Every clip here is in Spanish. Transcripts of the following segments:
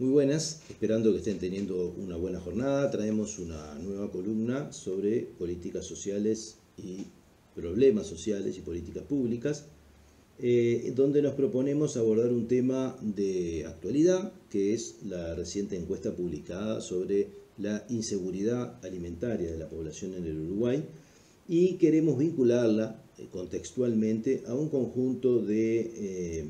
Muy buenas, esperando que estén teniendo una buena jornada. Traemos una nueva columna sobre políticas sociales y problemas sociales y políticas públicas, eh, donde nos proponemos abordar un tema de actualidad, que es la reciente encuesta publicada sobre la inseguridad alimentaria de la población en el Uruguay, y queremos vincularla eh, contextualmente a un conjunto de, eh,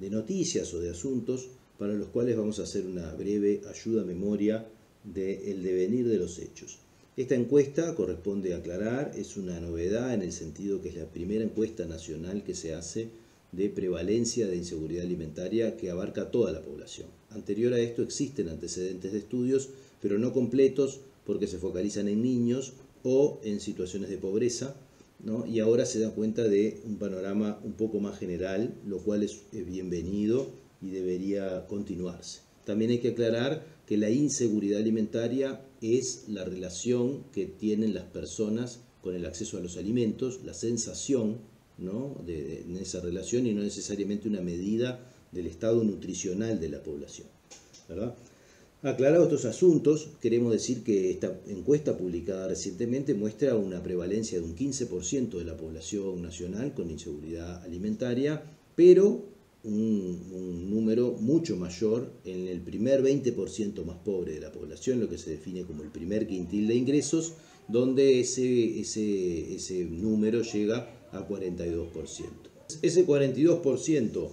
de noticias o de asuntos para los cuales vamos a hacer una breve ayuda a memoria del devenir de los hechos. Esta encuesta, corresponde aclarar, es una novedad en el sentido que es la primera encuesta nacional que se hace de prevalencia de inseguridad alimentaria que abarca toda la población. Anterior a esto existen antecedentes de estudios, pero no completos porque se focalizan en niños o en situaciones de pobreza, y ahora se da cuenta de un panorama un poco más general, lo cual es bienvenido y debería continuarse. También hay que aclarar que la inseguridad alimentaria es la relación que tienen las personas con el acceso a los alimentos, la sensación ¿no? de, en esa relación y no necesariamente una medida del estado nutricional de la población. ¿verdad? Aclarados estos asuntos, queremos decir que esta encuesta publicada recientemente muestra una prevalencia de un 15% de la población nacional con inseguridad alimentaria, pero un, número mucho mayor en el primer 20% más pobre de la población, lo que se define como el primer quintil de ingresos, donde ese, ese, ese número llega a 42%. Ese 42%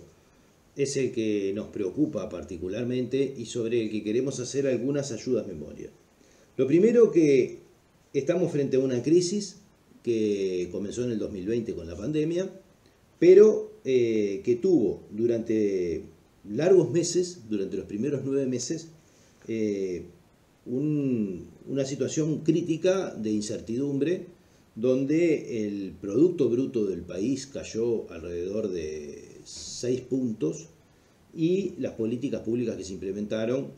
es el que nos preocupa particularmente y sobre el que queremos hacer algunas ayudas memoria. Lo primero que estamos frente a una crisis que comenzó en el 2020 con la pandemia, pero eh, que tuvo durante largos meses, durante los primeros nueve meses, eh, una situación crítica de incertidumbre donde el Producto Bruto del país cayó alrededor de seis puntos y las políticas públicas que se implementaron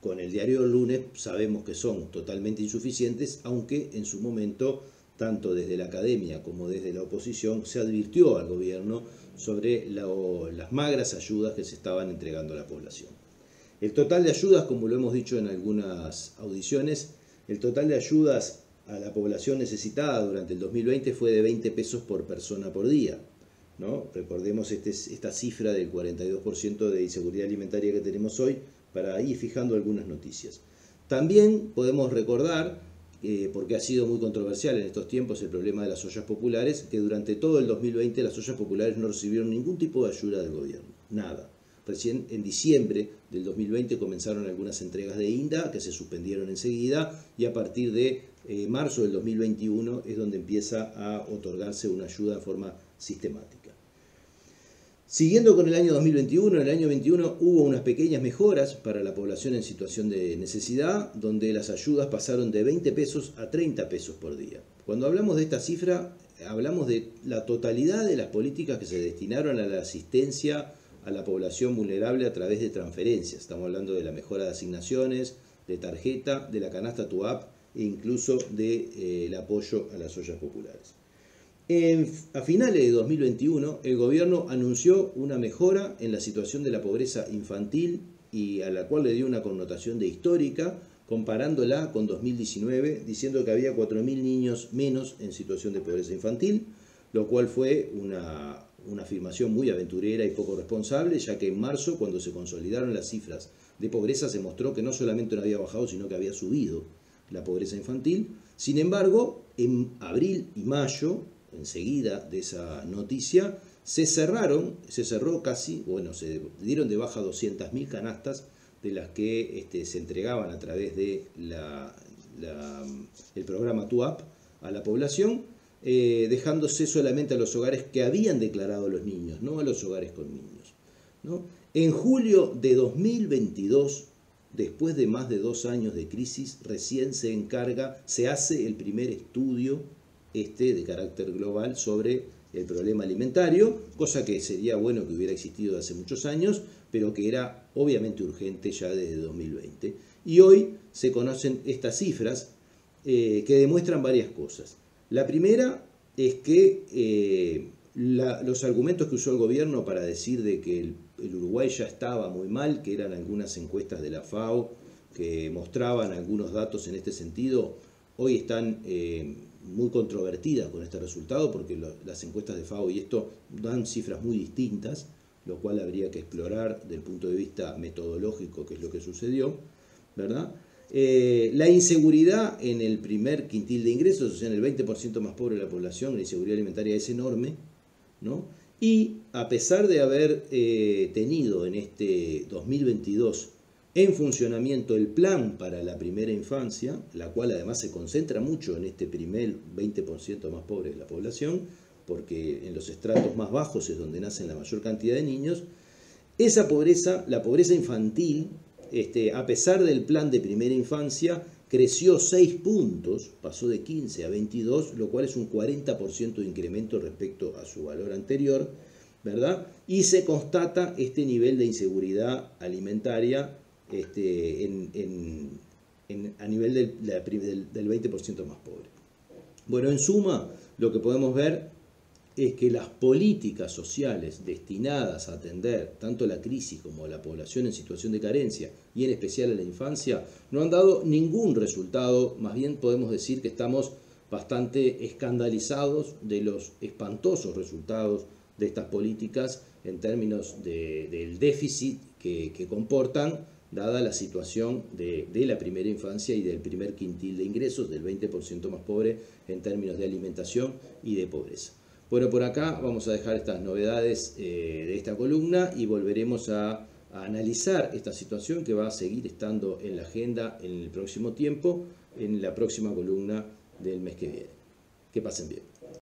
con el diario del lunes sabemos que son totalmente insuficientes, aunque en su momento tanto desde la academia como desde la oposición, se advirtió al gobierno sobre las magras ayudas que se estaban entregando a la población. El total de ayudas, como lo hemos dicho en algunas audiciones, el total de ayudas a la población necesitada durante el 2020 fue de 20 pesos por persona por día. ¿no? Recordemos este, esta cifra del 42% de inseguridad alimentaria que tenemos hoy para ir fijando algunas noticias. También podemos recordar eh, porque ha sido muy controversial en estos tiempos el problema de las ollas populares, que durante todo el 2020 las ollas populares no recibieron ningún tipo de ayuda del gobierno, nada. Recién en diciembre del 2020 comenzaron algunas entregas de INDA que se suspendieron enseguida y a partir de eh, marzo del 2021 es donde empieza a otorgarse una ayuda en forma sistemática. Siguiendo con el año 2021, en el año 2021 hubo unas pequeñas mejoras para la población en situación de necesidad, donde las ayudas pasaron de 20 pesos a 30 pesos por día. Cuando hablamos de esta cifra, hablamos de la totalidad de las políticas que se destinaron a la asistencia a la población vulnerable a través de transferencias. Estamos hablando de la mejora de asignaciones, de tarjeta, de la canasta TUAP e incluso del de, eh, apoyo a las ollas populares a finales de 2021, el gobierno anunció una mejora en la situación de la pobreza infantil y a la cual le dio una connotación de histórica, comparándola con 2019, diciendo que había 4.000 niños menos en situación de pobreza infantil, lo cual fue una, afirmación muy aventurera y poco responsable, ya que en marzo, cuando se consolidaron las cifras de pobreza, se mostró que no solamente no había bajado, sino que había subido la pobreza infantil. Sin embargo, en abril y mayo enseguida de esa noticia, se cerraron, se cerró casi, bueno, se dieron de baja 200.000 canastas de las que este, se entregaban a través de la, el programa TUAP a la población, eh, dejándose solamente a los hogares que habían declarado los niños, no a los hogares con niños. ¿no? En julio de 2022, después de más de dos años de crisis, recién se encarga, se hace el primer estudio este de carácter global sobre el problema alimentario, cosa que sería bueno que hubiera existido hace muchos años, pero que era obviamente urgente ya desde 2020. Y hoy se conocen estas cifras eh, que demuestran varias cosas. La primera es que eh, los argumentos que usó el gobierno para decir de que el Uruguay ya estaba muy mal, que eran algunas encuestas de la FAO que mostraban algunos datos en este sentido, hoy están eh, muy controvertidas con este resultado porque las encuestas de FAO y esto dan cifras muy distintas, lo cual habría que explorar desde el punto de vista metodológico qué es lo que sucedió, ¿verdad? Eh, la inseguridad en el primer quintil de ingresos, o sea, en el 20% más pobre de la población, la inseguridad alimentaria es enorme, ¿no? Y a pesar de haber eh, tenido en este 2022 en funcionamiento el plan para la primera infancia, la cual además se concentra mucho en este primer 20% más pobre de la población, porque en los estratos más bajos es donde nacen la mayor cantidad de niños, esa pobreza, la pobreza infantil, este, a pesar del plan de primera infancia, creció 6 puntos, pasó de 15 a 22, lo cual es un 40% de incremento respecto a su valor anterior, ¿verdad? Y se constata este nivel de inseguridad alimentaria este, a nivel del, del 20% más pobre. Bueno, en suma, lo que podemos ver es que las políticas sociales destinadas a atender tanto la crisis como la población en situación de carencia y en especial a la infancia no han dado ningún resultado, más bien podemos decir que estamos bastante escandalizados de los espantosos resultados de estas políticas en términos del déficit que, comportan, dada la situación de, la primera infancia y del primer quintil de ingresos, del 20% más pobre en términos de alimentación y de pobreza. Bueno, por acá vamos a dejar estas novedades eh, de esta columna y volveremos a analizar esta situación que va a seguir estando en la agenda en el próximo tiempo, en la próxima columna del mes que viene. Que pasen bien.